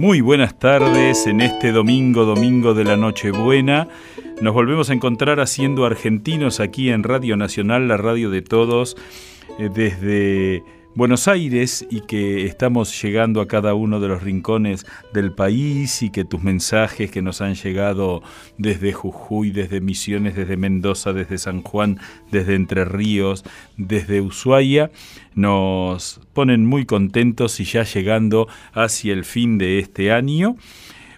Muy buenas tardes en este domingo, domingo de la Nochebuena. Nos volvemos a encontrar haciendo argentinos aquí en Radio Nacional, la radio de todos, eh, desde Buenos Aires y que estamos llegando a cada uno de los rincones del país y que tus mensajes que nos han llegado desde Jujuy, desde Misiones, desde Mendoza, desde San Juan, desde Entre Ríos, desde Ushuaia, nos ponen muy contentos y ya llegando hacia el fin de este año.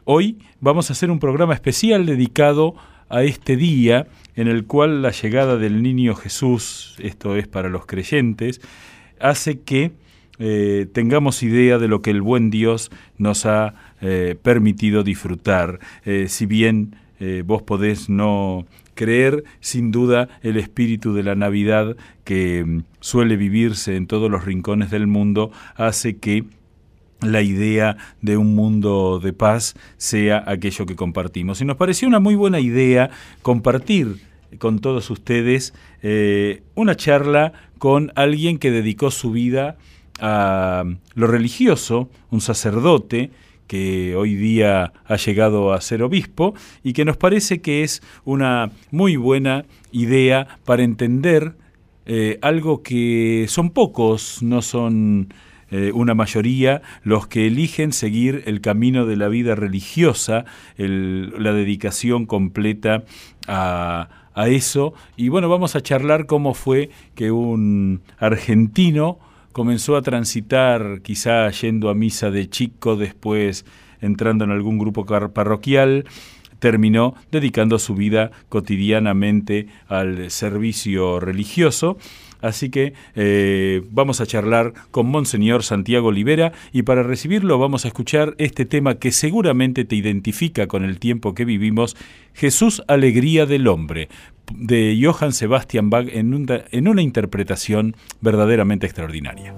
Hoy vamos a hacer un programa especial dedicado a este día en el cual la llegada del niño Jesús, esto es para los creyentes, hace que eh, tengamos idea de lo que el buen Dios nos ha eh, permitido disfrutar. Eh, si bien vos podés no creer, sin duda el espíritu de la Navidad que mm, suele vivirse en todos los rincones del mundo hace que la idea de un mundo de paz sea aquello que compartimos. Y nos pareció una muy buena idea compartir con todos ustedes una charla con alguien que dedicó su vida a lo religioso, un sacerdote que hoy día ha llegado a ser obispo y que nos parece que es una muy buena idea para entender eh, algo que son pocos, no son eh, una mayoría los que eligen seguir el camino de la vida religiosa, la dedicación completa a, a eso. Y bueno, vamos a charlar cómo fue que un argentino comenzó a transitar, quizá yendo a misa de chico, después entrando en algún grupo parroquial, terminó dedicando su vida cotidianamente al servicio religioso Así que eh, vamos a charlar con Monseñor Santiago Olivera y para recibirlo vamos a escuchar este tema que seguramente te identifica con el tiempo que vivimos, Jesús Alegría del Hombre, de Johann Sebastian Bach en una interpretación verdaderamente extraordinaria.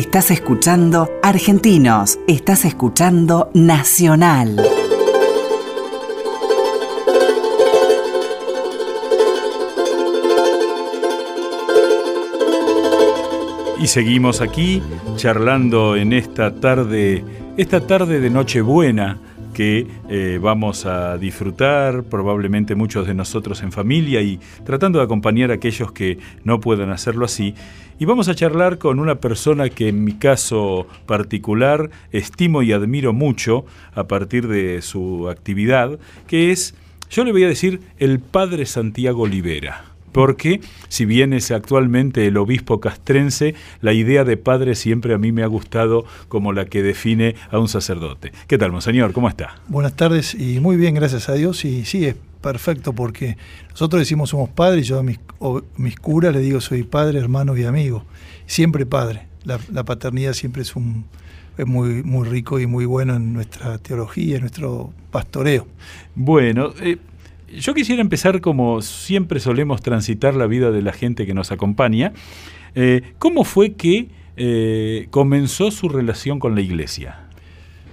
Estás escuchando Argentinos, estás escuchando Nacional. Y seguimos aquí charlando en esta tarde, esta tarde de Nochebuena que eh, vamos a disfrutar, probablemente muchos de nosotros en familia y tratando de acompañar a aquellos que no puedan hacerlo así. Y vamos a charlar con una persona que en mi caso particular estimo y admiro mucho a partir de su actividad, que es, yo le voy a decir, el Padre Santiago Olivera porque si bien es actualmente el obispo castrense, la idea de padre siempre a mí me ha gustado como la que define a un sacerdote. ¿Qué tal, monseñor? ¿Cómo está? Buenas tardes y muy bien, gracias a Dios. Y sí, es perfecto porque nosotros decimos somos padres, yo a mis, mis curas le digo soy padre, hermano y amigo. Siempre padre. La, paternidad siempre es un, es muy, muy rico y muy bueno en nuestra teología, en nuestro pastoreo. Bueno, eh, yo quisiera empezar como siempre solemos transitar la vida de la gente que nos acompaña. Eh, ¿Cómo fue que eh, comenzó su relación con la iglesia?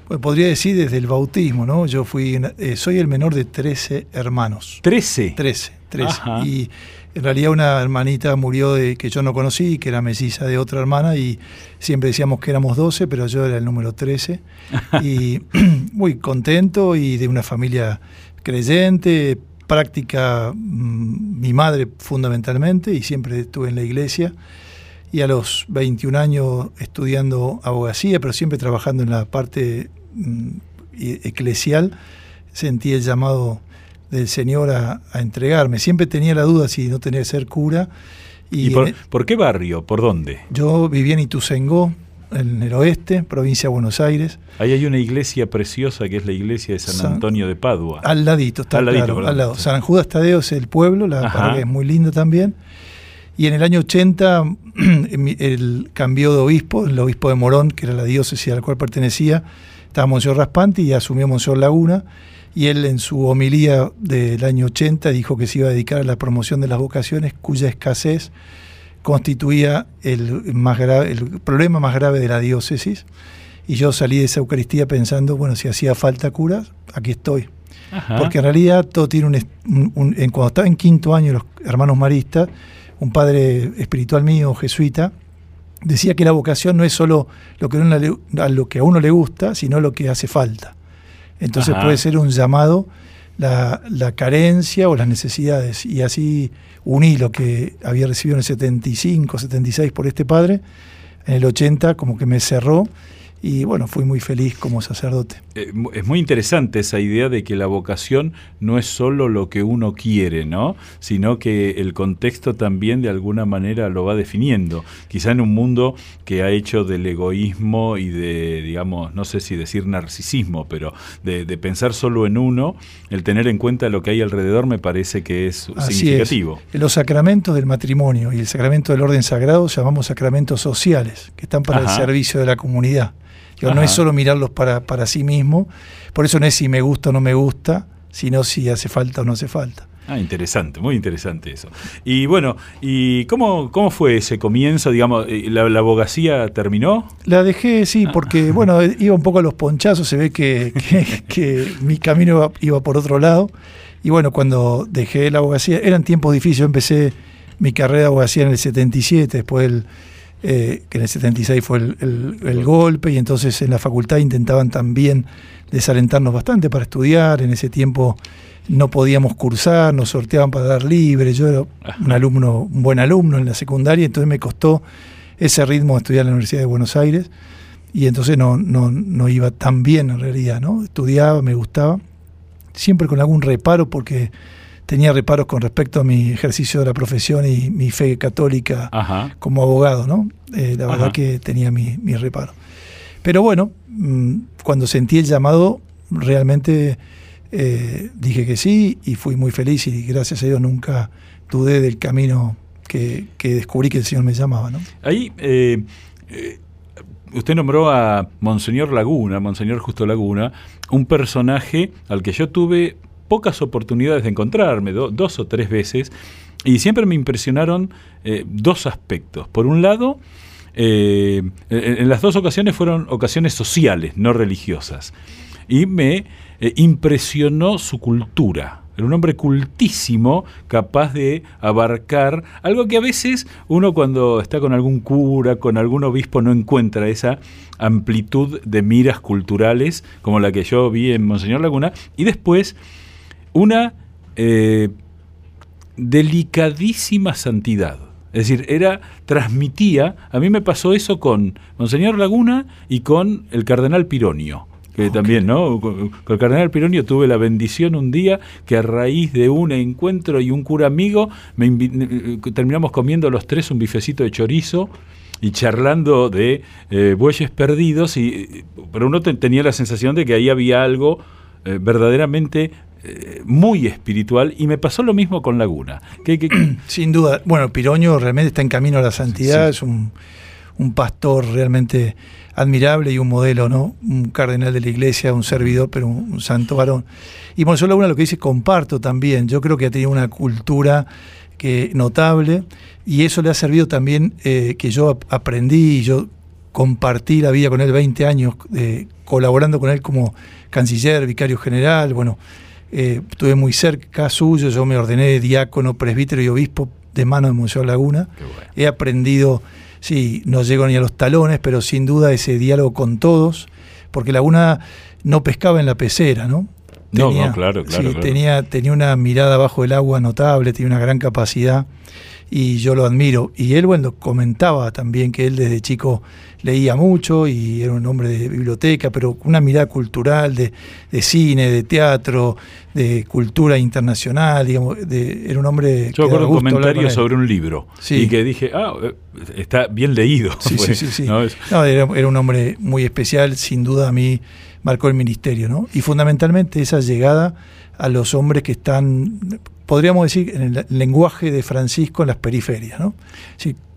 Pues podría decir desde el bautismo, ¿no? Yo fui, eh, soy el menor de 13 hermanos. ¿13? 13, 13. Y en realidad una hermanita murió de que yo no conocí, que era melliza de otra hermana, y siempre decíamos que éramos 12, pero yo era el número 13. y muy contento y de una familia creyente, práctica mm, mi madre fundamentalmente y siempre estuve en la iglesia y a los 21 años estudiando abogacía, pero siempre trabajando en la parte mm, eclesial, sentí el llamado del Señor a, entregarme. Siempre tenía la duda si no tenía que ser cura. ¿Y, por, por, qué barrio? ¿Por dónde? Yo vivía en Ituzaingó, en el oeste, provincia de Buenos Aires. Ahí hay una iglesia preciosa que es la iglesia de San, Antonio de Padua. Al ladito, está al, ladito, al lado. San Judas Tadeo es el pueblo, la parroquia es muy linda también. Y en el año 80 el cambió de obispo, el obispo de Morón, que era la diócesis a la cual pertenecía, estaba Monseñor Raspanti y asumió Monseñor Laguna. Y él en su homilía del año 80 dijo que se iba a dedicar a la promoción de las vocaciones cuya escasez constituía el, más grave, el problema más grave de la diócesis. Y yo salí de esa Eucaristía pensando, bueno, si hacía falta cura, aquí estoy. Porque en realidad todo tiene un, en, Cuando estaba en quinto año, los hermanos maristas, un padre espiritual mío, jesuita, decía que la vocación no es solo lo que, a, lo que a uno le gusta, sino lo que hace falta. Entonces puede ser un llamado la, la, carencia o las necesidades. Y así uní lo que había recibido en el 75, 76 por este padre, en el 80 como que me cerró y bueno, fui muy feliz como sacerdote. Eh, es muy interesante esa idea de que la vocación no es solo lo que uno quiere, ¿no? Sino que el contexto también de alguna manera lo va definiendo. Quizá en un mundo que ha hecho del egoísmo y de, digamos, no sé si decir narcisismo, pero de, pensar solo en uno, el tener en cuenta lo que hay alrededor me parece que es significativo. Los sacramentos del matrimonio y el sacramento del orden sagrado llamamos sacramentos sociales, que están para el servicio de la comunidad no es solo mirarlos para, para sí mismo, por eso no es si me gusta o no me gusta, sino si hace falta o no hace falta. Ah, interesante, muy interesante eso. Y bueno, ¿y cómo, cómo fue ese comienzo? Digamos, eh, ¿la, abogacía terminó? La dejé, sí, ah. porque bueno, iba un poco a los ponchazos, se ve que, que, mi camino iba, por otro lado. Y bueno, cuando dejé la abogacía, eran tiempos difíciles, yo empecé mi carrera de abogacía en el 77, después el eh, que en el 76 fue el, golpe, y entonces en la facultad intentaban también desalentarnos bastante para estudiar. En ese tiempo no podíamos cursar, nos sorteaban para dar libre. Yo era un alumno, un buen alumno en la secundaria, entonces me costó ese ritmo de estudiar en la Universidad de Buenos Aires. Y entonces no, no, no iba tan bien en realidad, ¿no? Estudiaba, me gustaba, siempre con algún reparo porque tenía reparos con respecto a mi ejercicio de la profesión y mi fe católica como abogado, ¿no? Eh, la verdad que tenía mi, mi reparo. Pero bueno, mm, cuando sentí el llamado, realmente eh, dije que sí y fui muy feliz y gracias a Dios nunca dudé del camino que, descubrí que el Señor me llamaba, ¿no? Ahí... Eh, usted nombró a Monseñor Laguna, Monseñor Justo Laguna, un personaje al que yo tuve pocas oportunidades de encontrarme, dos o tres veces, y siempre me impresionaron eh, dos aspectos. Por un lado, eh, en las dos ocasiones fueron ocasiones sociales, no religiosas. Y me eh, impresionó su cultura. Era un hombre cultísimo, capaz de abarcar algo que a veces uno cuando está con algún cura, con algún obispo, no encuentra esa amplitud de miras culturales como la que yo vi en Monseñor Laguna. Y después una eh, delicadísima santidad. Es decir, era, transmitía, a mí me pasó eso con Monseñor Laguna y con el cardenal Pironio que también, ¿no? Con, el cardenal Pironio tuve la bendición un día que a raíz de un encuentro y un cura amigo me eh, terminamos comiendo los tres un bifecito de chorizo y charlando de eh, bueyes perdidos, y, pero uno tenía la sensación de que ahí había algo eh, verdaderamente muy espiritual y me pasó lo mismo con Laguna. Que, Sin duda, bueno, Pironio realmente está en camino a la santidad, es un, un pastor realmente admirable y un modelo, ¿no? Un cardenal de la iglesia, un servidor, pero un, santo varón. Y Monseñor Laguna lo que dice comparto también. Yo creo que ha tenido una cultura que notable y eso le ha servido también eh, que yo aprendí y yo compartí la vida con él 20 años eh, colaborando con él como canciller, vicario general, bueno, eh, estuve muy cerca suyo, yo me ordené diácono, presbítero y obispo de mano de Monseñor Laguna. He aprendido sí, no llego ni a los talones, pero sin duda ese diálogo con todos, porque Laguna no pescaba en la pecera, ¿no? no, claro, claro, Tenía, tenía una mirada bajo el agua notable, tenía una gran capacidad y yo lo admiro. Y él, bueno, comentaba también que él desde chico leía mucho y era un hombre de biblioteca, pero con una mirada cultural, de, cine, de teatro, de cultura internacional, digamos, era un hombre... Yo recuerdo un comentario sobre un libro y que dije, ah, está bien leído. Sí, sí, sí. No, era, era, un hombre muy especial, sin duda a mí marcó el ministerio, ¿no? Y fundamentalmente esa llegada a los hombres que están podríamos decir, en el lenguaje de Francisco en las periferias, ¿no?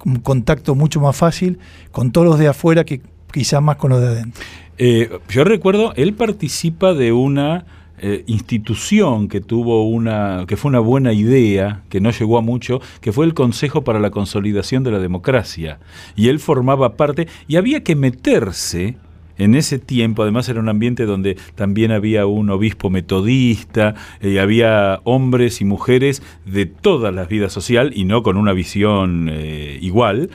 un contacto mucho más fácil con todos los de afuera que quizás más con los de adentro. Eh, yo recuerdo, él participa de una eh, institución que tuvo una, que fue una buena idea, que no llegó a mucho, que fue el Consejo para la Consolidación de la Democracia. Y él formaba parte, y había que meterse en ese tiempo, además era un ambiente donde también había un obispo metodista, y eh, había hombres y mujeres de todas las vidas social y no con una visión eh, igual.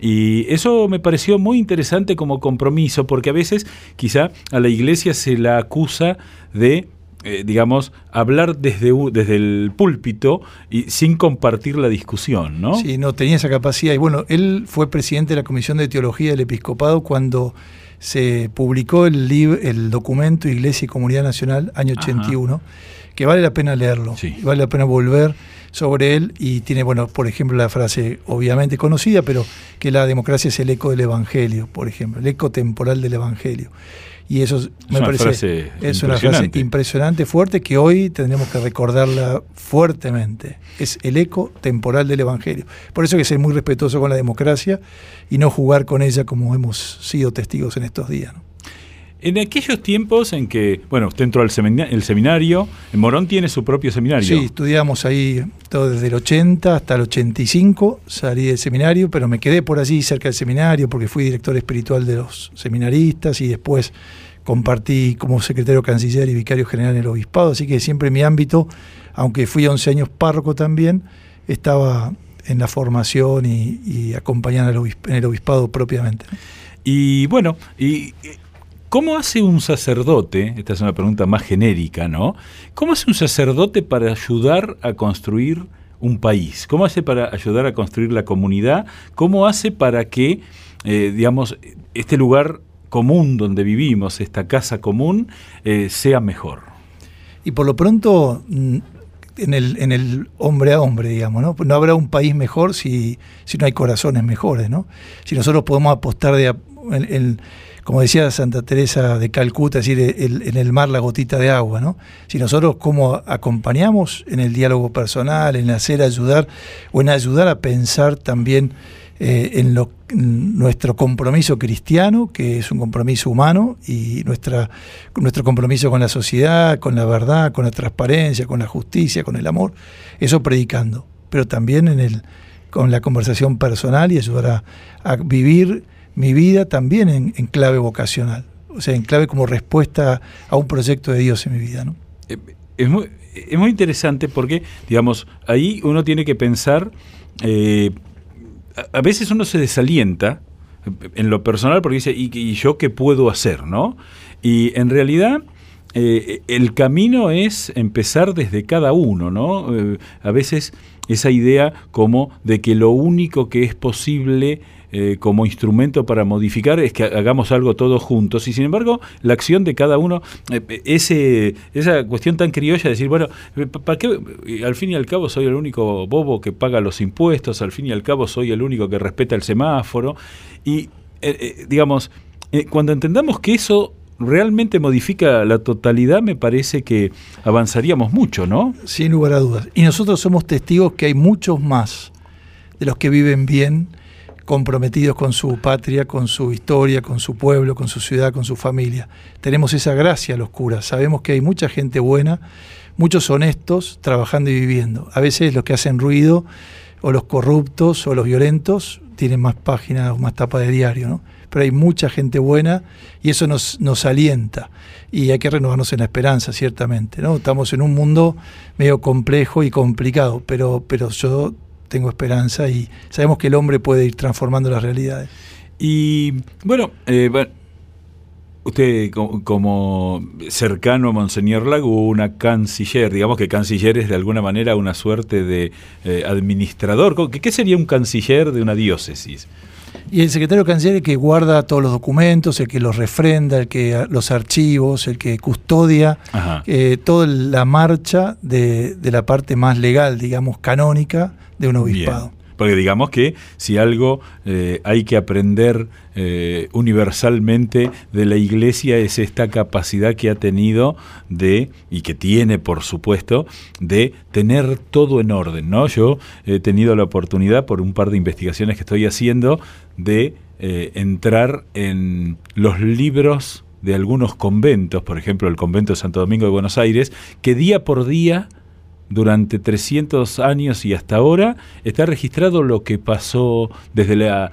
Y eso me pareció muy interesante como compromiso, porque a veces quizá a la iglesia se la acusa de eh, digamos, hablar desde, desde el púlpito y sin compartir la discusión, ¿no? Sí, no, tenía esa capacidad. Y bueno, él fue presidente de la Comisión de Teología del Episcopado cuando se publicó el, el documento Iglesia y Comunidad Nacional, año 81, que vale la pena leerlo, vale la pena volver sobre él y tiene, bueno, por ejemplo, la frase obviamente conocida, pero que la democracia es el eco del Evangelio, por ejemplo, el eco temporal del Evangelio. Y eso me parece es una frase impresionante, fuerte, que hoy tendremos que recordarla fuertemente. Es el eco temporal del Evangelio. Por eso hay que ser muy respetuoso con la democracia y no jugar con ella como hemos sido testigos en estos días. En aquellos tiempos en que, bueno, usted entró al el seminario, Morón tiene su propio seminario. Sí, estudiamos ahí todo desde el 80 hasta el 85, salí del seminario, pero me quedé por allí cerca del seminario porque fui director espiritual de los seminaristas y después compartí como secretario canciller y vicario general en el obispado, así que siempre mi ámbito, aunque fui 11 años párroco también, estaba en la formación y, y acompañando en el obispado propiamente. Y bueno, y ¿Cómo hace un sacerdote, esta es una pregunta más genérica, ¿no? ¿Cómo hace un sacerdote para ayudar a construir un país? ¿Cómo hace para ayudar a construir la comunidad? ¿Cómo hace para que, eh, digamos, este lugar común donde vivimos, esta casa común, eh, sea mejor? Y por lo pronto, mm, en el, hombre a hombre, digamos, ¿no? No habrá un país mejor si, si no hay corazones mejores, ¿no? Si nosotros podemos apostar de... en, como decía Santa Teresa de Calcuta, es decir, en el mar la gotita de agua, ¿no? Si nosotros como acompañamos en el diálogo personal, en hacer ayudar o en ayudar a pensar también eh, en, nuestro compromiso cristiano, que es un compromiso humano, y nuestra, nuestro compromiso con la sociedad, con la verdad, con la transparencia, con la justicia, con el amor, eso predicando, pero también en el con la conversación personal y ayudar a, vivir mi vida también en, clave vocacional, o sea, en clave como respuesta a un proyecto de Dios en mi vida. ¿no? Eh, es, muy, es muy interesante porque, digamos, ahí uno tiene que pensar, eh, a, veces uno se desalienta en lo personal porque dice, ¿y, yo qué puedo hacer? ¿no? Y en realidad... Eh, el camino es empezar desde cada uno, ¿no? a veces esa idea como de que lo único que es posible eh, como instrumento para modificar es que hagamos algo todos juntos y sin embargo la acción de cada uno, eh, ese, esa cuestión tan criolla de decir, bueno, eh, ¿para qué? Al fin y al cabo soy el único bobo que paga los impuestos, al fin y al cabo soy el único que respeta el semáforo y digamos, cuando entendamos que eso realmente modifica la totalidad, me parece que avanzaríamos mucho, ¿no? Sin lugar a dudas. Y nosotros somos testigos que hay muchos más de los que viven bien, comprometidos con su patria, con su historia, con su pueblo, con su ciudad, con su familia. Tenemos esa gracia los curas. Sabemos que hay mucha gente buena, muchos honestos, trabajando y viviendo. A veces los que hacen ruido, o los corruptos, o los violentos, tienen más páginas o más tapas de diario, ¿no? pero hay mucha gente buena y eso nos, nos alienta. Y hay que renovarnos en la esperanza, ciertamente. ¿no? Estamos en un mundo medio complejo y complicado, pero, pero yo tengo esperanza y sabemos que el hombre puede ir transformando las realidades. Y bueno, eh, usted como, cercano a Monseñor Laguna, canciller, digamos que canciller es de alguna manera una suerte de eh, administrador. ¿Qué sería un canciller de una diócesis? Y el secretario canciller el que guarda todos los documentos, el que los refrenda, el que los archivos, el que custodia eh, toda la marcha de, la parte más legal, digamos, canónica de un obispado. Porque digamos que si algo eh, hay que aprender eh, universalmente de la Iglesia es esta capacidad que ha tenido de, y que tiene por supuesto, de tener todo en orden. ¿no? Yo he tenido la oportunidad, por un par de investigaciones que estoy haciendo, de eh, entrar en los libros de algunos conventos, por ejemplo el convento de Santo Domingo de Buenos Aires, que día por día durante 300 años y hasta ahora está registrado lo que pasó desde la,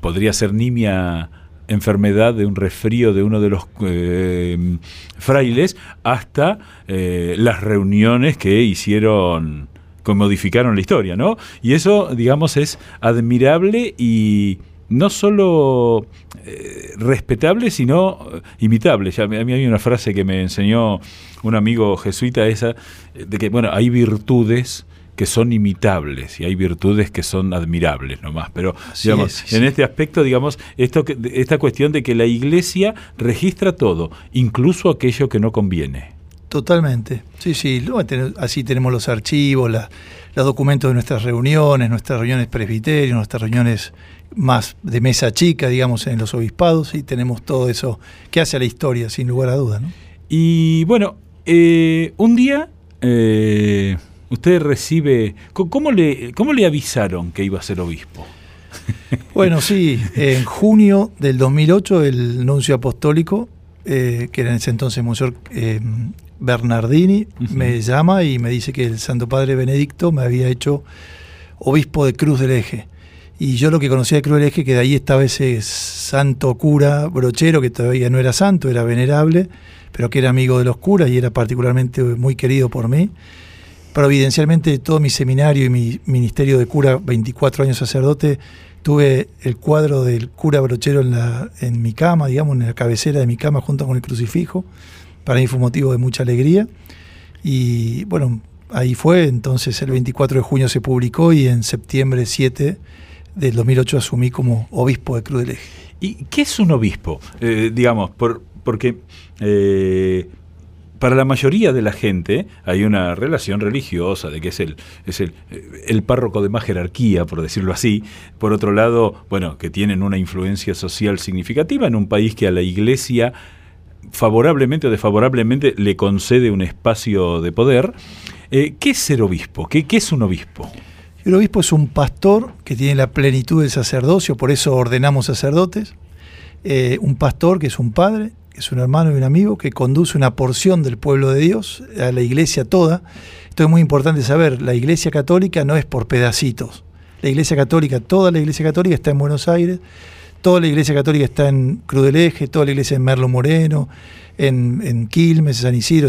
podría ser nimia enfermedad de un resfrío de uno de los eh, frailes hasta eh, las reuniones que hicieron, que modificaron la historia, ¿no? Y eso, digamos, es admirable y no solo eh, respetable, sino imitable. Ya, a mí hay una frase que me enseñó un amigo jesuita esa, eh, de que, bueno, hay virtudes que son imitables y hay virtudes que son admirables nomás. Pero, digamos, en este aspecto, digamos, esto, esta cuestión de que la iglesia registra todo, incluso aquello que no conviene. Totalmente. Sí, sí. Así tenemos los archivos, los documentos de nuestras reuniones, nuestras reuniones presbiterios, nuestras reuniones más de mesa chica, digamos, en los obispados, y tenemos todo eso que hace a la historia, sin lugar a dudas. ¿no? Y bueno, eh, un día eh, usted recibe... ¿cómo le, ¿Cómo le avisaron que iba a ser obispo? Bueno, sí, en junio del 2008 el nuncio apostólico, eh, que era en ese entonces Monseñor Bernardini, me llama y me dice que el Santo Padre Benedicto me había hecho obispo de Cruz del Eje. Y yo lo que conocía de Cruz del Eje, que de ahí estaba ese santo cura brochero, que todavía no era santo, era venerable, pero que era amigo de los curas y era particularmente muy querido por mí. Providencialmente todo mi seminario y mi ministerio de cura, 24 años sacerdote, tuve el cuadro del cura brochero en, la, en mi cama, digamos, en la cabecera de mi cama junto con el crucifijo. Para mí fue motivo de mucha alegría. Y bueno, ahí fue, entonces el 24 de junio se publicó y en septiembre 7 del 2008 asumí como obispo de Cruz del Eje. ¿Y qué es un obispo? Eh, digamos, por, porque eh, para la mayoría de la gente hay una relación religiosa de que es el, es el, el, párroco de más jerarquía, por decirlo así. Por otro lado, bueno, que tienen una influencia social significativa en un país que a la iglesia favorablemente o desfavorablemente le concede un espacio de poder. Eh, ¿Qué es ser obispo? ¿Qué, ¿Qué es un obispo? El obispo es un pastor que tiene la plenitud del sacerdocio, por eso ordenamos sacerdotes. un pastor que es un padre es un hermano y un amigo que conduce una porción del pueblo de Dios a la iglesia toda. Esto es muy importante saber, la iglesia católica no es por pedacitos. La Iglesia Católica, toda la Iglesia Católica está en Buenos Aires, toda la Iglesia Católica está en Cruz del Eje, toda la Iglesia en Merlo Moreno, en, en Quilmes, San Isidro.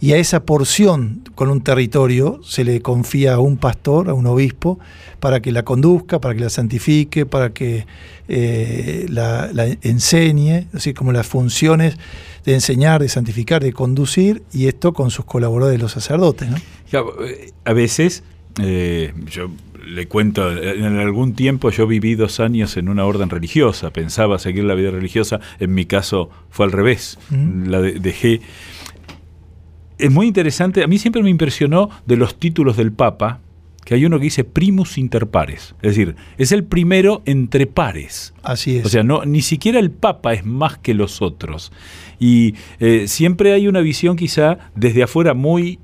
y a esa porción con un territorio se le confía a un pastor, a un obispo, para que la conduzca, para que la santifique, para que eh, la, enseñe, así como las funciones de enseñar, de santificar, de conducir, y esto con sus colaboradores, los sacerdotes. ¿no? Eh, a veces, eh, yo le cuento, en algún tiempo yo viví dos años en una orden religiosa, pensaba seguir la vida religiosa, en mi caso fue al revés, la dejé. Es muy interesante, a mí siempre me impresionó de los títulos del Papa, que hay uno que dice primus inter pares, es decir, es el primero entre pares. Así es. O sea, no, ni siquiera el Papa es más que los otros. Y eh, siempre hay una visión quizá desde afuera muy...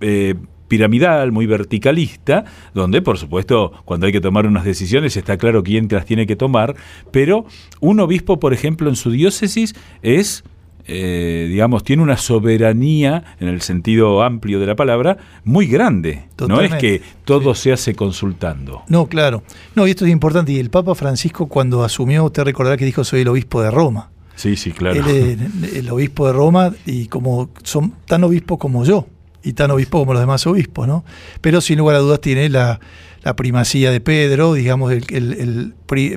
Eh, piramidal, muy verticalista, donde por supuesto cuando hay que tomar unas decisiones está claro quién las tiene que tomar, pero un obispo, por ejemplo, en su diócesis es... Eh, digamos, tiene una soberanía, en el sentido amplio de la palabra, muy grande. No es que todo se hace consultando. No, claro. No, y esto es importante. Y el Papa Francisco, cuando asumió, usted recordará que dijo: Soy el obispo de Roma. Sí, sí, claro. Él es el obispo de Roma y como son tan obispos como yo y tan obispo como los demás obispos, ¿no? Pero sin lugar a dudas tiene la, primacía de Pedro, digamos, el,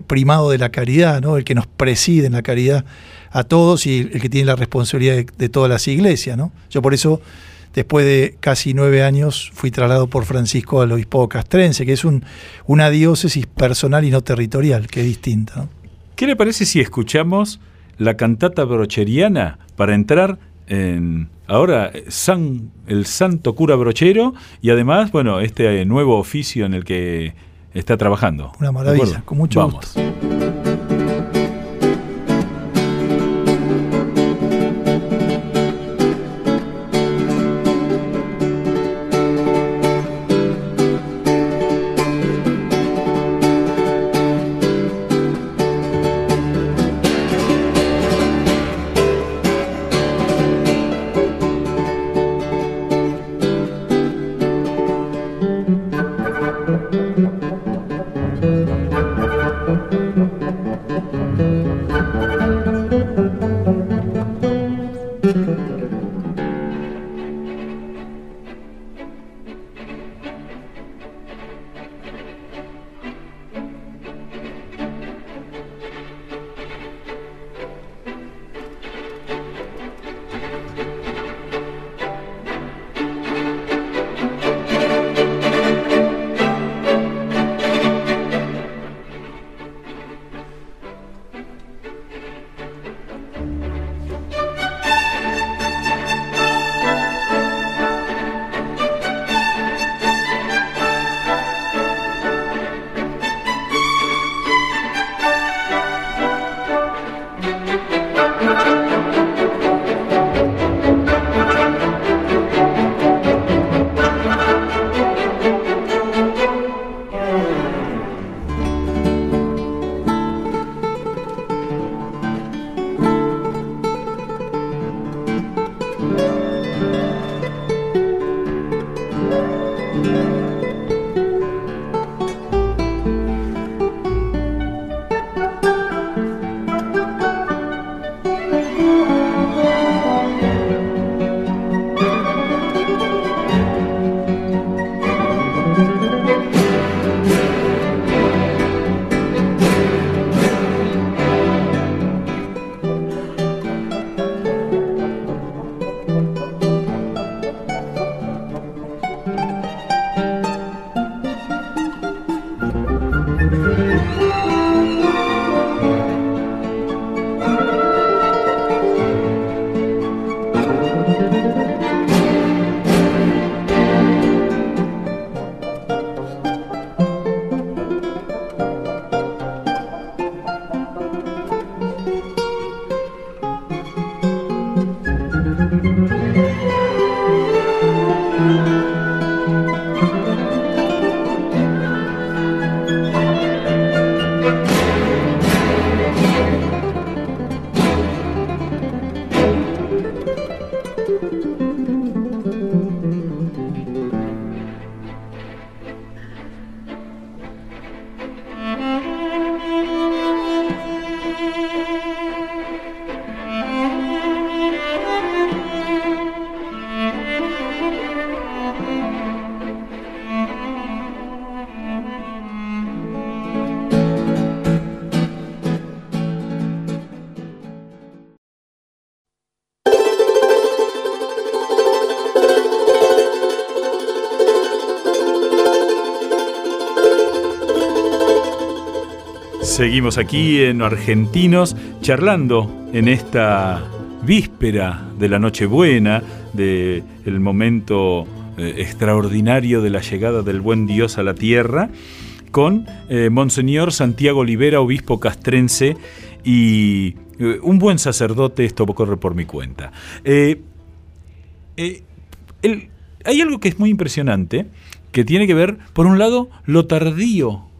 primado de la caridad, ¿no? El que nos preside en la caridad a todos y el que tiene la responsabilidad de, todas las iglesias, ¿no? Yo por eso, después de casi nueve años, fui trasladado por Francisco al obispo castrense, que es un, una diócesis personal y no territorial, que es distinta, ¿Qué le parece si escuchamos la cantata brocheriana para entrar en ahora San, el santo cura brochero y además, bueno, este nuevo oficio en el que está trabajando. Una maravilla, con mucho Vamos. Seguimos aquí en Argentinos charlando en esta víspera de la Nochebuena, del el momento eh, extraordinario de la llegada del buen Dios a la tierra, con eh, Monseñor Santiago Olivera, obispo castrense y eh, un buen sacerdote, esto corre por mi cuenta. hay algo que es muy impresionante, que tiene que ver, por un lado, lo tardío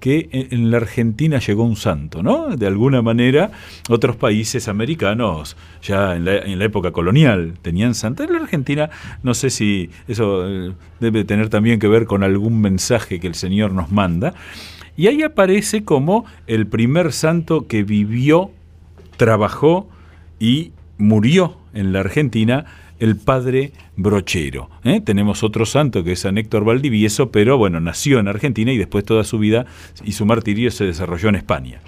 que en la Argentina llegó un santo, ¿no? De alguna manera, otros países americanos, ya en la, época colonial, tenían santos. En la Argentina, no sé si eso eh, debe tener también que ver con algún mensaje que el Señor nos manda. Y ahí aparece como el primer santo que vivió, trabajó y murió en la Argentina el padre Brochero. ¿eh? Tenemos otro santo que es San Héctor Valdivieso, pero bueno, nació en Argentina y después toda su vida y su martirio se desarrolló en España.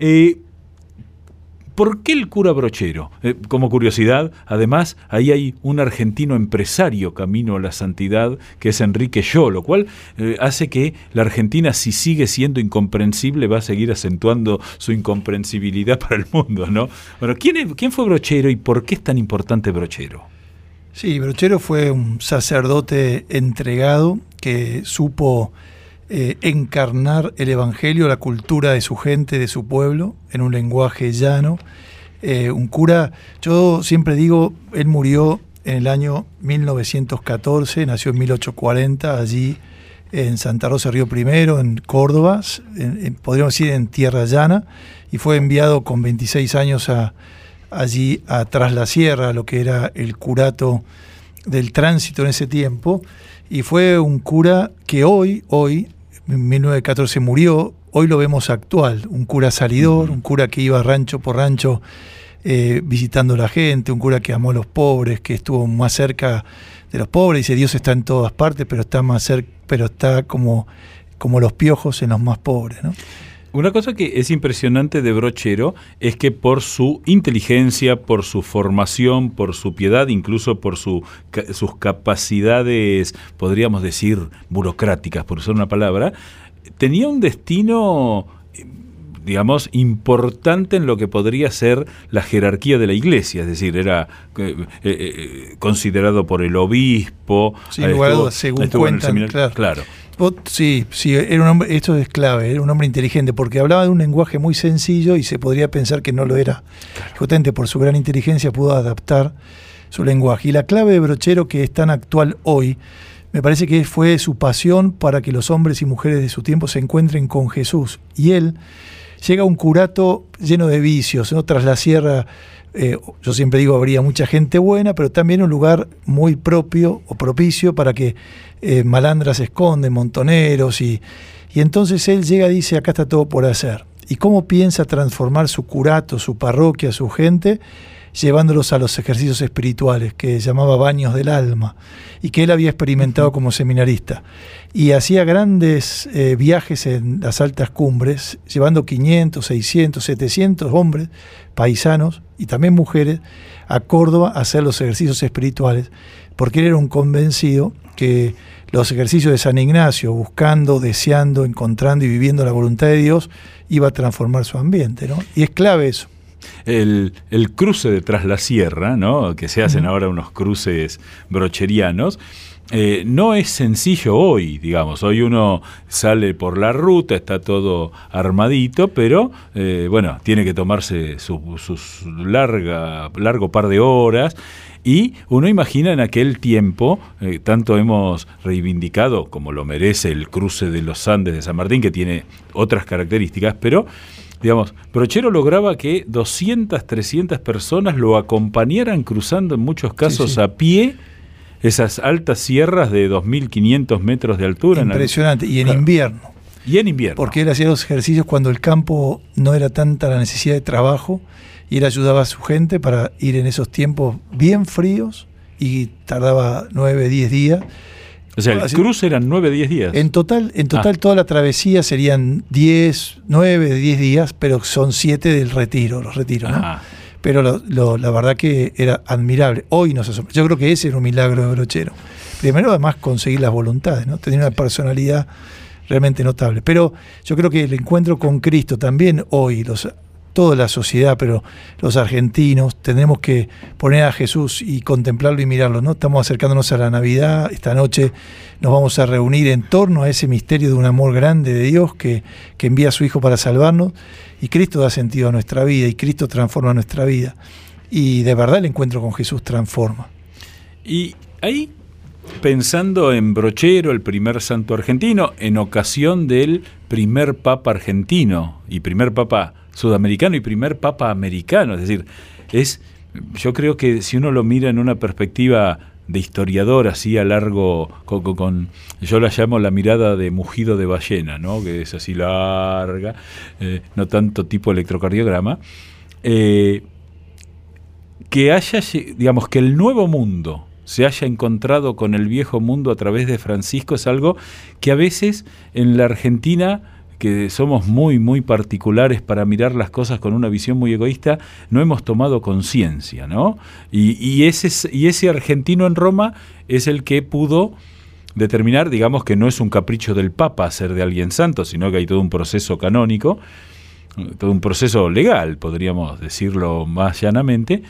Eh, ¿Por qué el cura brochero? Eh, como curiosidad, además, ahí hay un argentino empresario camino a la santidad, que es Enrique Yo, lo cual hace que la Argentina, si sigue siendo incomprensible, va a seguir acentuando su incomprensibilidad para el mundo, ¿no? Bueno, ¿quién, quién fue brochero y por qué es tan importante brochero? Sí, Brochero fue un sacerdote entregado que supo eh, encarnar el Evangelio, la cultura de su gente, de su pueblo, en un lenguaje llano. Eh, un cura, yo siempre digo, él murió en el año 1914, nació en 1840, allí en Santa Rosa Río Primero, en Córdoba, podríamos decir en Tierra Llana, y fue enviado con 26 años a, allí atrás la sierra, lo que era el curato del tránsito en ese tiempo, y fue un cura que hoy, hoy, en 1914 murió, hoy lo vemos actual, un cura salidor, un cura que iba rancho por rancho eh, visitando a la gente, un cura que amó a los pobres, que estuvo más cerca de los pobres, dice Dios está en todas partes, pero está más cerca, pero está como, como los piojos en los más pobres, ¿no? Una cosa que es impresionante de Brochero es que por su inteligencia, por su formación, por su piedad, incluso por su, sus capacidades, podríamos decir, burocráticas, por usar una palabra, tenía un destino digamos, importante en lo que podría ser la jerarquía de la iglesia, es decir, era eh, eh, eh, considerado por el obispo. Sin lugar según cuentan, claro. Sí, sí, era un hombre, esto es clave, era un hombre inteligente, porque hablaba de un lenguaje muy sencillo y se podría pensar que no lo era. Justamente por su gran inteligencia pudo adaptar su lenguaje. Y la clave de Brochero, que es tan actual hoy, me parece que fue su pasión para que los hombres y mujeres de su tiempo se encuentren con Jesús. Y él llega un curato lleno de vicios, ¿no? tras la sierra. Eh, yo siempre digo, habría mucha gente buena, pero también un lugar muy propio o propicio para que eh, malandras se esconden, montoneros, y, y entonces él llega y dice, acá está todo por hacer. ¿Y cómo piensa transformar su curato, su parroquia, su gente? Llevándolos a los ejercicios espirituales, que llamaba baños del alma, y que él había experimentado como seminarista. Y hacía grandes eh, viajes en las altas cumbres, llevando 500, 600, 700 hombres, paisanos y también mujeres, a Córdoba a hacer los ejercicios espirituales, porque él era un convencido que los ejercicios de San Ignacio, buscando, deseando, encontrando y viviendo la voluntad de Dios, iba a transformar su ambiente. ¿no? Y es clave eso. El, cruce de tras la sierra, ¿no? que se hacen ahora unos cruces brocherianos, eh, no es sencillo hoy, digamos. Hoy uno sale por la ruta, está todo armadito, pero eh, bueno, tiene que tomarse sus su larga, largo par de horas y uno imagina en aquel tiempo, eh, tanto hemos reivindicado, como lo merece el cruce de los Andes de San Martín, que tiene otras características, pero digamos, Brochero lograba que 200, 300 personas lo acompañaran cruzando en muchos casos a pie esas altas sierras de 2.500 metros de altura. Impresionante, y en invierno. Y en invierno. Porque él hacía los ejercicios cuando el campo no era tanta la necesidad de trabajo y él ayudaba a su gente para ir en esos tiempos bien fríos y tardaba nueve, diez días. O sea, el cruce eran nueve, diez días. En total, en total ah. toda la travesía serían diez, nueve, diez días, pero son siete del retiro, los retiros, ¿no? Pero la verdad que era admirable. Hoy nos asombra. Yo creo que ese era un milagro de Brochero. Primero, además, conseguir las voluntades, ¿no? Tener una personalidad realmente notable. Pero yo creo que el encuentro con Cristo también hoy, los toda la sociedad, pero los argentinos, tenemos que poner a Jesús y contemplarlo y mirarlo, ¿no? Estamos acercándonos a la Navidad, esta noche nos vamos a reunir en torno a ese misterio de un amor grande de Dios que, que envía a su Hijo para salvarnos, y Cristo da sentido a nuestra vida, y Cristo transforma nuestra vida. Y de verdad el encuentro con Jesús transforma. Y ahí pensando en Brochero, el primer santo argentino, en ocasión del primer papa argentino y primer papa sudamericano y primer papa americano. Es decir, es, yo creo que si uno lo mira en una perspectiva de historiador así a largo, con, yo la llamo la mirada de mugido de ballena, ¿no? que es así larga, eh, no tanto tipo electrocardiograma, eh, que haya, digamos, que el nuevo mundo se haya encontrado con el viejo mundo a través de Francisco es algo que a veces en la Argentina que somos muy, muy particulares para mirar las cosas con una visión muy egoísta, no hemos tomado conciencia, ¿no? Y, ese, y ese argentino en Roma es el que pudo determinar, digamos que no es un capricho del Papa ser de alguien santo, sino que hay todo un proceso canónico, todo un proceso legal, podríamos decirlo más llanamente,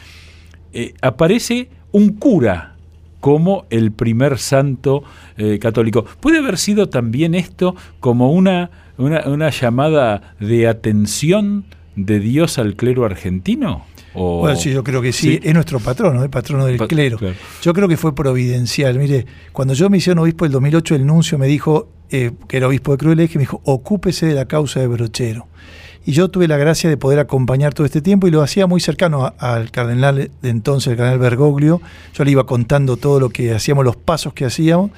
eh, aparece un cura como el primer santo eh, católico. ¿Puede haber sido también esto como una una, llamada de atención de Dios al clero argentino? Bueno, sí, yo creo que sí. Es nuestro patrono, el patrono del clero. Yo creo que fue providencial. Mire, cuando yo me hicieron obispo el 2008, el nuncio me dijo, eh, que era obispo de Cruel me dijo, ocúpese de la causa de Brochero. Y yo tuve la gracia de poder acompañar todo este tiempo y lo hacía muy cercano al cardenal de entonces, el cardenal Bergoglio. Yo le iba contando todo lo que hacíamos, los pasos que hacíamos.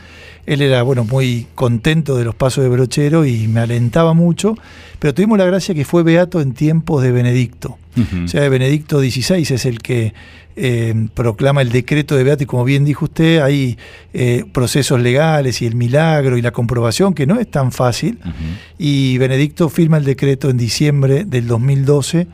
Él era, bueno, muy contento de los pasos de Brochero y me alentaba mucho. Pero tuvimos la gracia que fue beato en tiempos de Benedicto. O sea, Benedicto XVI es el que eh, proclama el decreto de Beato y como bien dijo usted, hay eh, procesos legales y el milagro y la comprobación que no es tan fácil. Y Benedicto firma el decreto en diciembre del 2012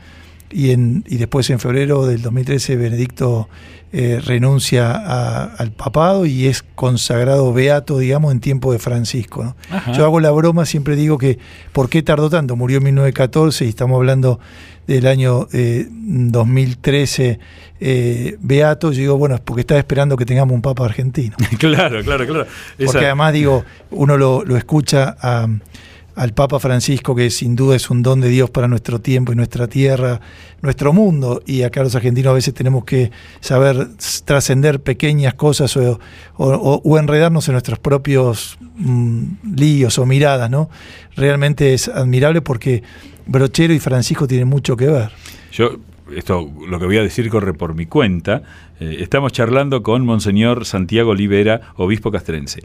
y, en, y después en febrero del 2013 Benedicto eh, renuncia al papado y es consagrado beato, digamos, en tiempo de Francisco. Yo hago la broma, siempre digo que ¿por qué tardó tanto? Murió en 1914 y estamos hablando del año 2013 eh, eh, beato, yo digo, bueno, es porque estaba esperando que tengamos un papa argentino. claro, claro, claro. Porque además digo, uno lo, escucha al Papa Francisco, que sin duda es un don de Dios para nuestro tiempo y nuestra tierra, nuestro mundo, y acá los argentinos a veces tenemos que saber trascender pequeñas cosas o, enredarnos en nuestros propios mm, líos o miradas, ¿no? Realmente es admirable porque Brochero y Francisco tienen mucho que ver. Yo esto lo que voy a decir corre por mi cuenta. Eh, estamos charlando con Monseñor Santiago Olivera, obispo castrense.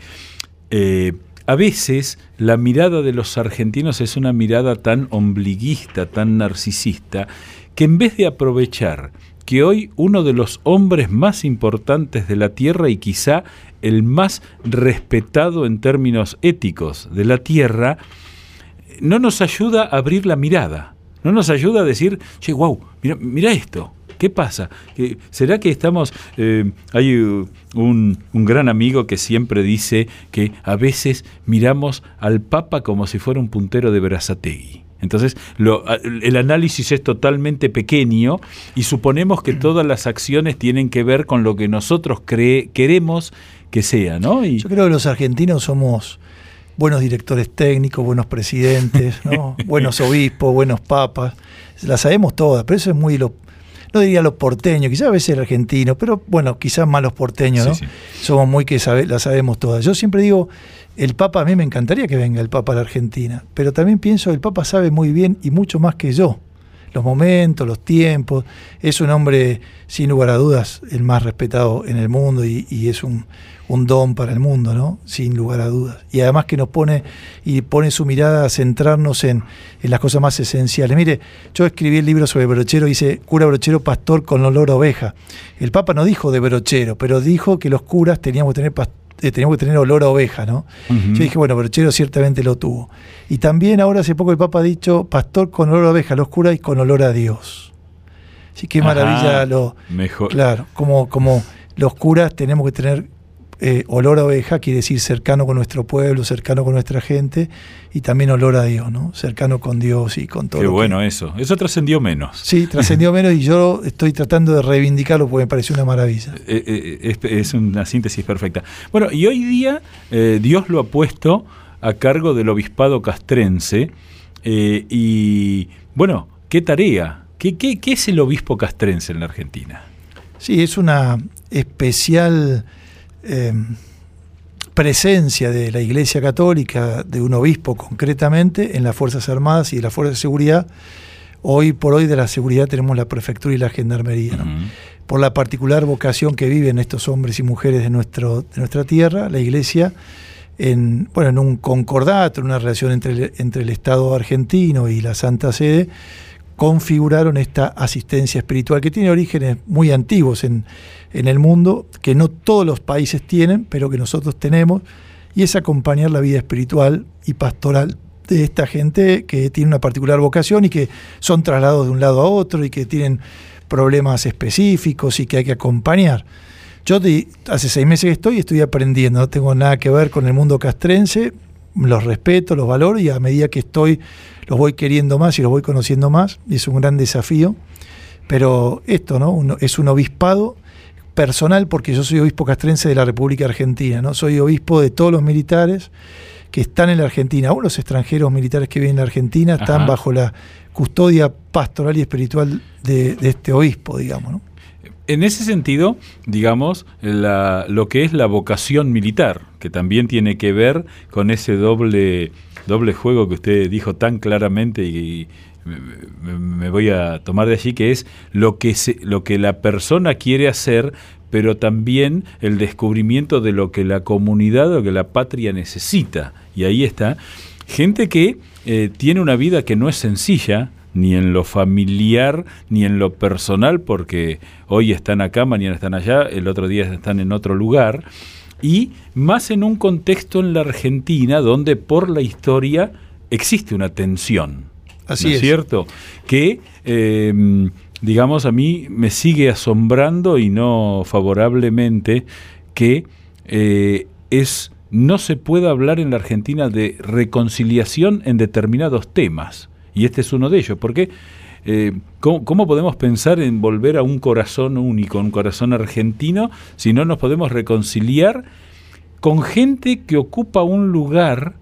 Eh, a veces la mirada de los argentinos es una mirada tan ombliguista, tan narcisista, que en vez de aprovechar que hoy uno de los hombres más importantes de la Tierra y quizá el más respetado en términos éticos de la Tierra, no nos ayuda a abrir la mirada, no nos ayuda a decir, che, wow, mira, mira esto, ¿Qué pasa? ¿Será que estamos... Eh, hay un, gran amigo que siempre dice que a veces miramos al Papa como si fuera un puntero de Berazategui. Entonces, lo, el análisis es totalmente pequeño y suponemos que todas las acciones tienen que ver con lo que nosotros queremos que sea, ¿no? Yo creo que los argentinos somos buenos directores técnicos, buenos presidentes, buenos obispos, buenos papas. Las sabemos todas, pero eso es muy lo, no diría los porteños, quizás a veces el argentino, pero bueno, quizás más los porteños, ¿no? Somos muy que sabe, la sabemos todas. Yo siempre digo, el Papa, a mí me encantaría que venga el Papa a la Argentina, pero también pienso, el Papa sabe muy bien y mucho más que yo los momentos, los tiempos. Es un hombre, sin lugar a dudas, el más respetado en el mundo y, es un, don para el mundo, ¿no? Sin lugar a dudas. Y además que nos pone y pone su mirada a centrarnos en, las cosas más esenciales. Mire, yo escribí el libro sobre brochero, dice cura brochero, pastor con olor a oveja. El Papa no dijo de brochero, pero dijo que los curas teníamos que tener pastor eh, teníamos que tener olor a oveja, ¿no? Yo dije, bueno, Brochero ciertamente lo tuvo. Y también ahora hace poco el Papa ha dicho, pastor con olor a oveja, los curas y con olor a Dios. Sí, qué maravilla lo... Mejor. Claro, como, como los curas tenemos que tener eh, olor a oveja quiere decir cercano con nuestro pueblo, cercano con nuestra gente y también olor a Dios, ¿no? Cercano con Dios y con todo. Qué bueno eso. Eso trascendió menos. Sí, trascendió menos y yo estoy tratando de reivindicarlo porque me pareció una maravilla. Eh, eh, es, es, una síntesis perfecta. Bueno, y hoy día Dios lo ha puesto a cargo del obispado castrense y, bueno, ¿qué tarea? ¿Qué, qué, qué es el obispo castrense en la Argentina? Sí, es una especial Em, presencia de la Iglesia Católica, de un obispo concretamente, en las Fuerzas Armadas y de las Fuerzas de Seguridad. Hoy por hoy de la seguridad tenemos la prefectura y la gendarmería. Por la particular vocación que viven estos hombres y mujeres de, nuestro, de nuestra tierra, la Iglesia, en, bueno, en un concordato, en una relación entre el, entre el Estado argentino y la Santa Sede, configuraron esta asistencia espiritual que tiene orígenes muy antiguos en, en el mundo, que no todos los países tienen, pero que nosotros tenemos, y es acompañar la vida espiritual y pastoral de esta gente que tiene una particular vocación y que son trasladados de un lado a otro y que tienen problemas específicos y que hay que acompañar. Yo hace seis meses que estoy y estoy aprendiendo, no tengo nada que ver con el mundo castrense, los respeto, los valoro y a medida que estoy los voy queriendo más y los voy conociendo más, y es un gran desafío. Pero esto, ¿no? es un obispado personal porque yo soy obispo castrense de la República Argentina, ¿no? Soy obispo de todos los militares que están en la Argentina, aún los extranjeros militares que viven en la Argentina están bajo la custodia pastoral y espiritual de, este obispo, digamos, ¿no? En ese sentido, digamos, lo que es la vocación militar, que también tiene que ver con ese doble, doble juego que usted dijo tan claramente y, me, voy a tomar de allí, que es lo que, se, lo que la persona quiere hacer, pero también el descubrimiento de lo que la comunidad o que la patria necesita. Y ahí está. Gente que eh, tiene una vida que no es sencilla, ni en lo familiar, ni en lo personal, porque hoy están acá, mañana están allá, el otro día están en otro lugar, y más en un contexto en la Argentina donde por la historia existe una tensión. Así es, cierto? Que, em, digamos, a mí me sigue asombrando y no favorablemente que eh, es no se pueda hablar en la Argentina de reconciliación en determinados temas. Y este es uno de ellos, porque eh, ¿cómo, podemos pensar en volver a un corazón único, un corazón argentino, si no nos podemos reconciliar con gente que ocupa un lugar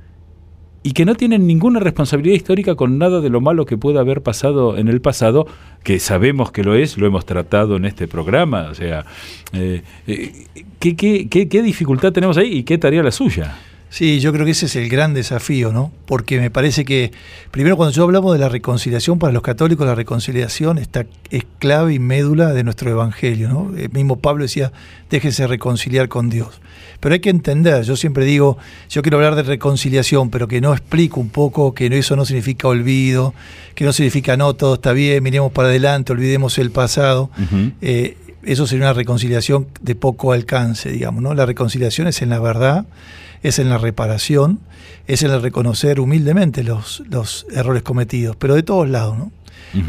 y que no tienen ninguna responsabilidad histórica con nada de lo malo que pueda haber pasado en el pasado, que sabemos que lo es, lo hemos tratado en este programa. O sea, eh, eh, ¿qué, qué, qué, dificultad tenemos ahí y qué tarea la suya? Sí, yo creo que ese es el gran desafío, ¿no? Porque me parece que, primero, cuando yo hablamos de la reconciliación, para los católicos la reconciliación está, es clave y médula de nuestro evangelio, ¿no? El mismo Pablo decía, déjese reconciliar con Dios. Pero hay que entender, yo siempre digo, yo quiero hablar de reconciliación, pero que no explico un poco que eso no significa olvido, que no significa no, todo está bien, miremos para adelante, olvidemos el pasado. Eh, eso sería una reconciliación de poco alcance, digamos, ¿no? La reconciliación es en la verdad es en la reparación, es en el reconocer humildemente los, los errores cometidos, pero de todos lados, ¿no?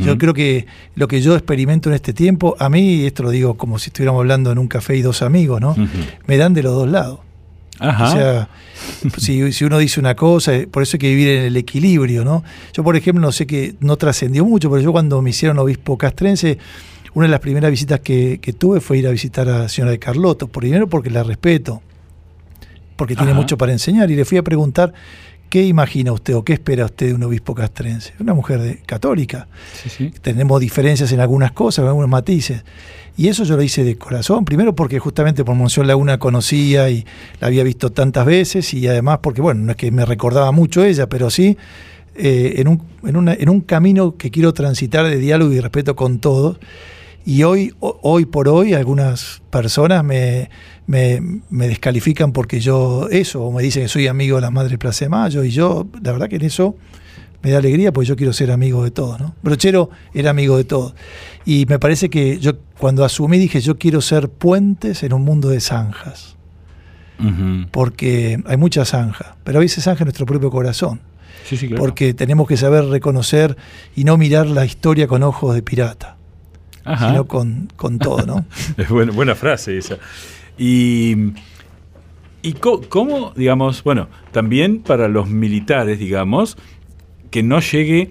Yo creo que lo que yo experimento en este tiempo, a mí, esto lo digo como si estuviéramos hablando en un café y dos amigos, ¿no? Me dan de los dos lados. O sea, si, si, uno dice una cosa, por eso hay que vivir en el equilibrio, ¿no? Yo, por ejemplo, no sé que no trascendió mucho, pero yo cuando me hicieron obispo castrense, una de las primeras visitas que, que, tuve fue ir a visitar a la señora de Carlotto, primero porque la respeto, porque tiene mucho para enseñar, y le fui a preguntar ¿Qué imagina usted o qué espera usted de un obispo castrense? Una mujer de, católica. Tenemos diferencias en algunas cosas, en algunos matices. Y eso yo lo hice de corazón, primero porque justamente por Monción Laguna conocía y la había visto tantas veces, y además porque, bueno, no es que me recordaba mucho ella, pero sí eh, en, un, en, en un camino que quiero transitar de diálogo y respeto con todos. Y hoy, hoy por hoy, algunas personas me, me, descalifican porque yo eso, o me dicen que soy amigo de la Madre Plaza de Mayo, y yo, la verdad que en eso me da alegría porque yo quiero ser amigo de todos. ¿no? Brochero era amigo de todos. Y me parece que yo cuando asumí dije, yo quiero ser puentes en un mundo de zanjas. Porque hay mucha zanja, pero a veces zanja en nuestro propio corazón. Porque tenemos que saber reconocer y no mirar la historia con ojos de pirata, sino con, con todo, ¿no? es buena, buena frase esa. Y ¿Y cómo, digamos, bueno, también para los militares, digamos, que no llegue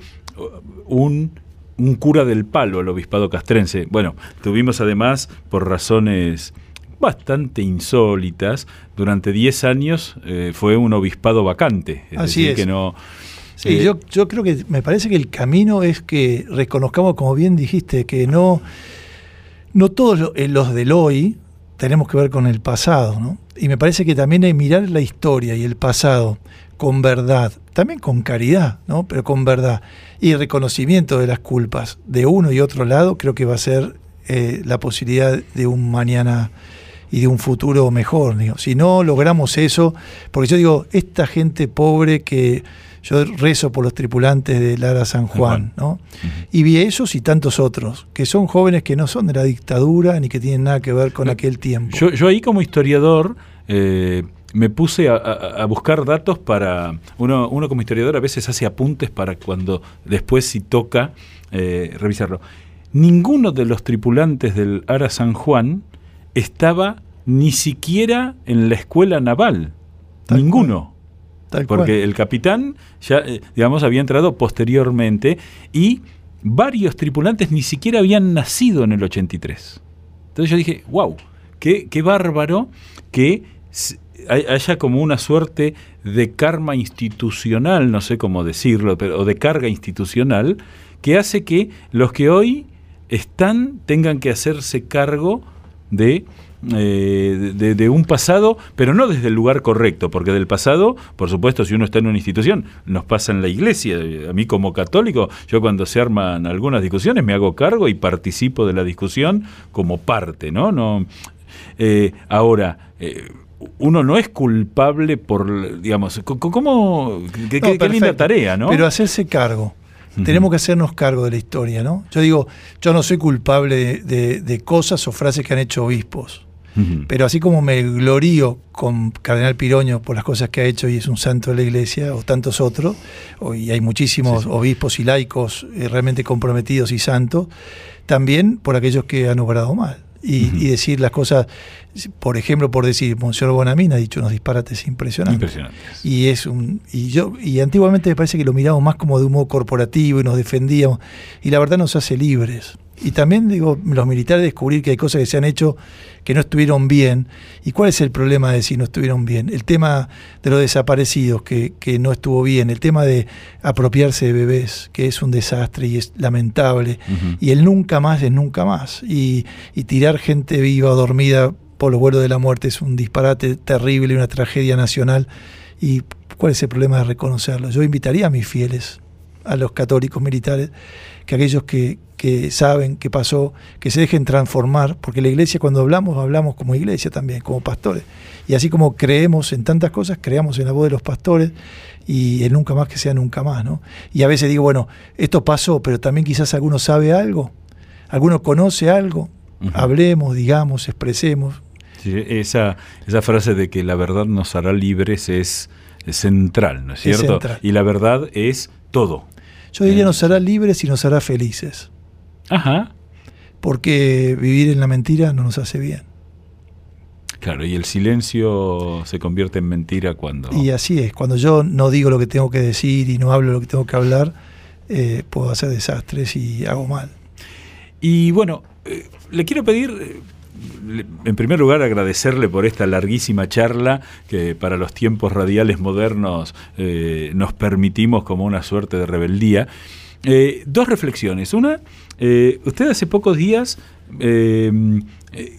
un, un cura del palo al obispado castrense? Bueno, tuvimos además, por razones bastante insólitas, durante 10 años eh, fue un obispado vacante. Es Así decir, que no... Sí, yo, yo creo que me parece que el camino es que reconozcamos, como bien dijiste, que no, no todos eh, los del hoy tenemos que ver con el pasado, ¿no? Y me parece que también hay mirar la historia y el pasado con verdad, también con caridad, ¿no? Pero con verdad. Y reconocimiento de las culpas de uno y otro lado, creo que va a ser eh, la posibilidad de un mañana y de un futuro mejor. Digo. Si no logramos eso, porque yo digo, esta gente pobre que yo rezo por los tripulantes de Lara San Juan, ¿no? Y vi esos y tantos otros, que son jóvenes que no son de la dictadura ni que tienen nada que ver con aquel tiempo. Yo, ahí como historiador... Eh, me puse a, buscar datos para. Uno, uno como historiador a veces hace apuntes para cuando después, si toca, eh, revisarlo. Ninguno de los tripulantes del Ara San Juan estaba ni siquiera en la escuela naval. Ninguno porque el capitán ya, eh, digamos, había entrado posteriormente y varios tripulantes ni siquiera habían nacido en el 83. Entonces yo dije, wow, qué, qué bárbaro que haya como una suerte de karma institucional, no sé cómo decirlo, pero, o de carga institucional, que hace que los que hoy están tengan que hacerse cargo de eh, de, un pasado, pero no desde el lugar correcto, porque del pasado, por supuesto, si uno está en una institución, nos pasa en la iglesia. A mí como católico, yo cuando se arman algunas discusiones me hago cargo y participo de la discusión como parte, ¿no? no eh, ahora, eh, uno no es culpable por, digamos, ¿cómo? Qué, linda tarea, ¿no? Pero hacerse cargo. Tenemos que hacernos cargo de la historia, ¿no? Yo digo, yo no soy culpable de cosas o frases que han hecho obispos. Pero así como me glorío con Cardenal Piroño por las cosas que ha hecho y es un santo de la iglesia, o tantos otros, y hay muchísimos obispos y laicos eh, realmente comprometidos y santos, también por aquellos que han obrado mal. Y, decir las cosas, por ejemplo, por decir, Monseñor Bonamín ha dicho unos disparates impresionantes. impresionantes. Y es un, y yo, y antiguamente me parece que lo miramos más como de un modo corporativo y nos defendíamos, y la verdad nos hace libres. Y también digo, los militares descubrir que hay cosas que se han hecho que no estuvieron bien. ¿Y cuál es el problema de si no estuvieron bien? El tema de los desaparecidos, que, que no estuvo bien. El tema de apropiarse de bebés, que es un desastre y es lamentable. Y el nunca más es nunca más. Y, y tirar gente viva o dormida por los vuelos de la muerte es un disparate terrible, una tragedia nacional. ¿Y cuál es el problema de reconocerlo? Yo invitaría a mis fieles, a los católicos militares, que aquellos que, que saben qué pasó, que se dejen transformar, porque la iglesia cuando hablamos, hablamos como iglesia también, como pastores. Y así como creemos en tantas cosas, creamos en la voz de los pastores y en nunca más que sea nunca más, ¿no? Y a veces digo, bueno, esto pasó, pero también quizás alguno sabe algo, alguno conoce algo, hablemos, digamos, expresemos. esa, esa frase de que la verdad nos hará libres es, central, ¿no es cierto? y la verdad es todo. Yo diría nos hará libres y nos hará felices. Ajá. Porque vivir en la mentira no nos hace bien. Claro, y el silencio se convierte en mentira cuando... Y así es, cuando yo no digo lo que tengo que decir y no hablo lo que tengo que hablar, eh, puedo hacer desastres y hago mal. Y bueno, eh, le quiero pedir, eh, en primer lugar, agradecerle por esta larguísima charla que para los tiempos radiales modernos nos permitimos como una suerte de rebeldía. dos reflexiones. Una, eh, usted hace pocos días eh, eh,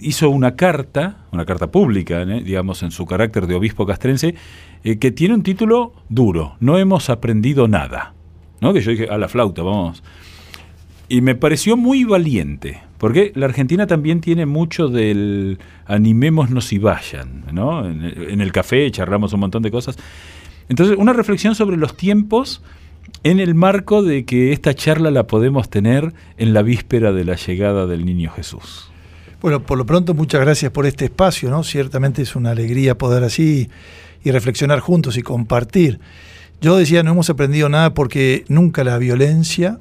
hizo una carta, una carta pública, digamos, en su carácter de obispo castrense, que tiene un título duro, No hemos aprendido nada. ¿no? Que yo dije, a la flauta, vamos. Y me pareció muy valiente, porque la Argentina también tiene mucho del animémonos y vayan, ¿no? En el café charlamos un montón de cosas. Entonces, una reflexión sobre los tiempos en el marco de que esta charla la podemos tener en la víspera de la llegada del niño Jesús. Bueno, por lo pronto muchas gracias por este espacio, ¿no? Ciertamente es una alegría poder así y reflexionar juntos y compartir. Yo decía, no hemos aprendido nada porque nunca la violencia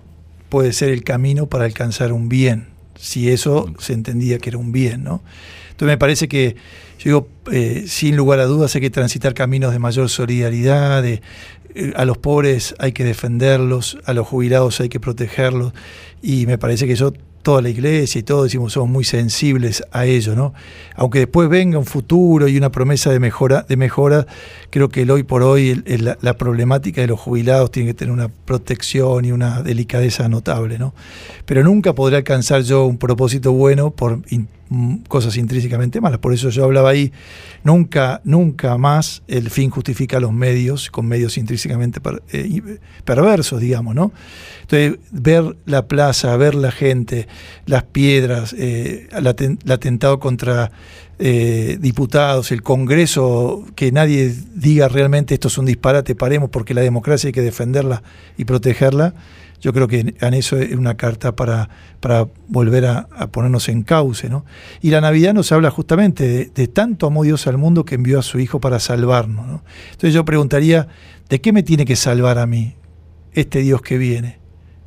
puede ser el camino para alcanzar un bien, si eso se entendía que era un bien, ¿no? Entonces me parece que, yo digo, eh, sin lugar a dudas hay que transitar caminos de mayor solidaridad, de, eh, a los pobres hay que defenderlos, a los jubilados hay que protegerlos, y me parece que eso toda la iglesia y todos decimos somos muy sensibles a ello, ¿no? Aunque después venga un futuro y una promesa de mejora, de mejora creo que el hoy por hoy la, problemática de los jubilados tiene que tener una protección y una delicadeza notable, ¿no? Pero nunca podré alcanzar yo un propósito bueno por cosas intrínsecamente malas. Por eso yo hablaba ahí, nunca, nunca más el fin justifica los medios, con medios intrínsecamente eh, perversos, digamos, ¿no? Entonces, ver la plaza, ver la gente, las piedras, eh, el atentado contra eh, diputados, el Congreso, que nadie diga realmente esto es un disparate, paremos porque la democracia hay que defenderla y protegerla yo creo que en eso es una carta para, para volver a, ponernos en cauce. ¿no? Y la Navidad nos habla justamente de, tanto amó Dios al mundo que envió a su Hijo para salvarnos. ¿no? Entonces yo preguntaría, ¿de qué me tiene que salvar a mí este Dios que viene?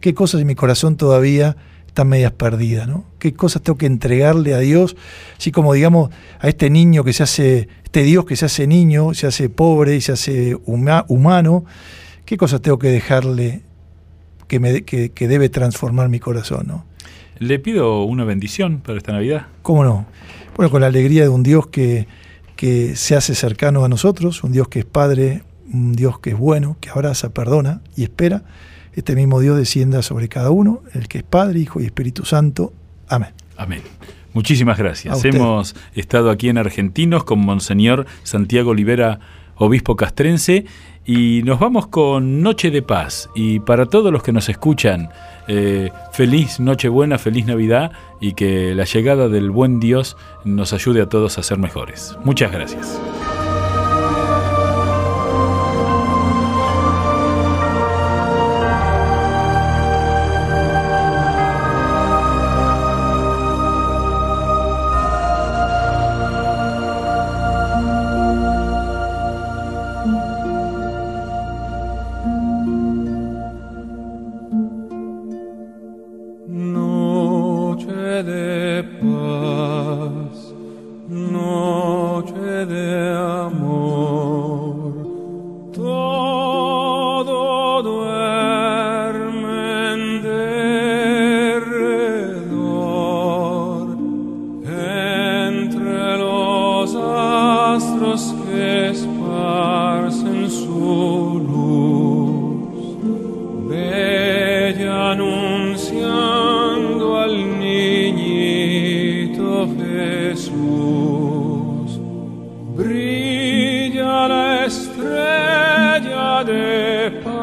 ¿Qué cosas en mi corazón todavía están medias perdidas? ¿no? ¿Qué cosas tengo que entregarle a Dios? Así como digamos a este niño que se hace, este Dios que se hace niño, se hace pobre y se hace humano, ¿qué cosas tengo que dejarle que, me, que, debe transformar mi corazón. ¿no? Le pido una bendición para esta Navidad. ¿Cómo no? Bueno, con la alegría de un Dios que, que se hace cercano a nosotros, un Dios que es Padre, un Dios que es bueno, que abraza, perdona y espera. Este mismo Dios descienda sobre cada uno, el que es Padre, Hijo y Espíritu Santo. Amén. Amén. Muchísimas gracias. Hemos estado aquí en Argentinos con Monseñor Santiago Olivera, obispo castrense, y nos vamos con Noche de Paz. Y para todos los que nos escuchan, eh, feliz Nochebuena, feliz Navidad y que la llegada del buen Dios nos ayude a todos a ser mejores. Muchas gracias.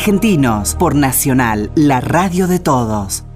Argentinos por Nacional, la radio de todos.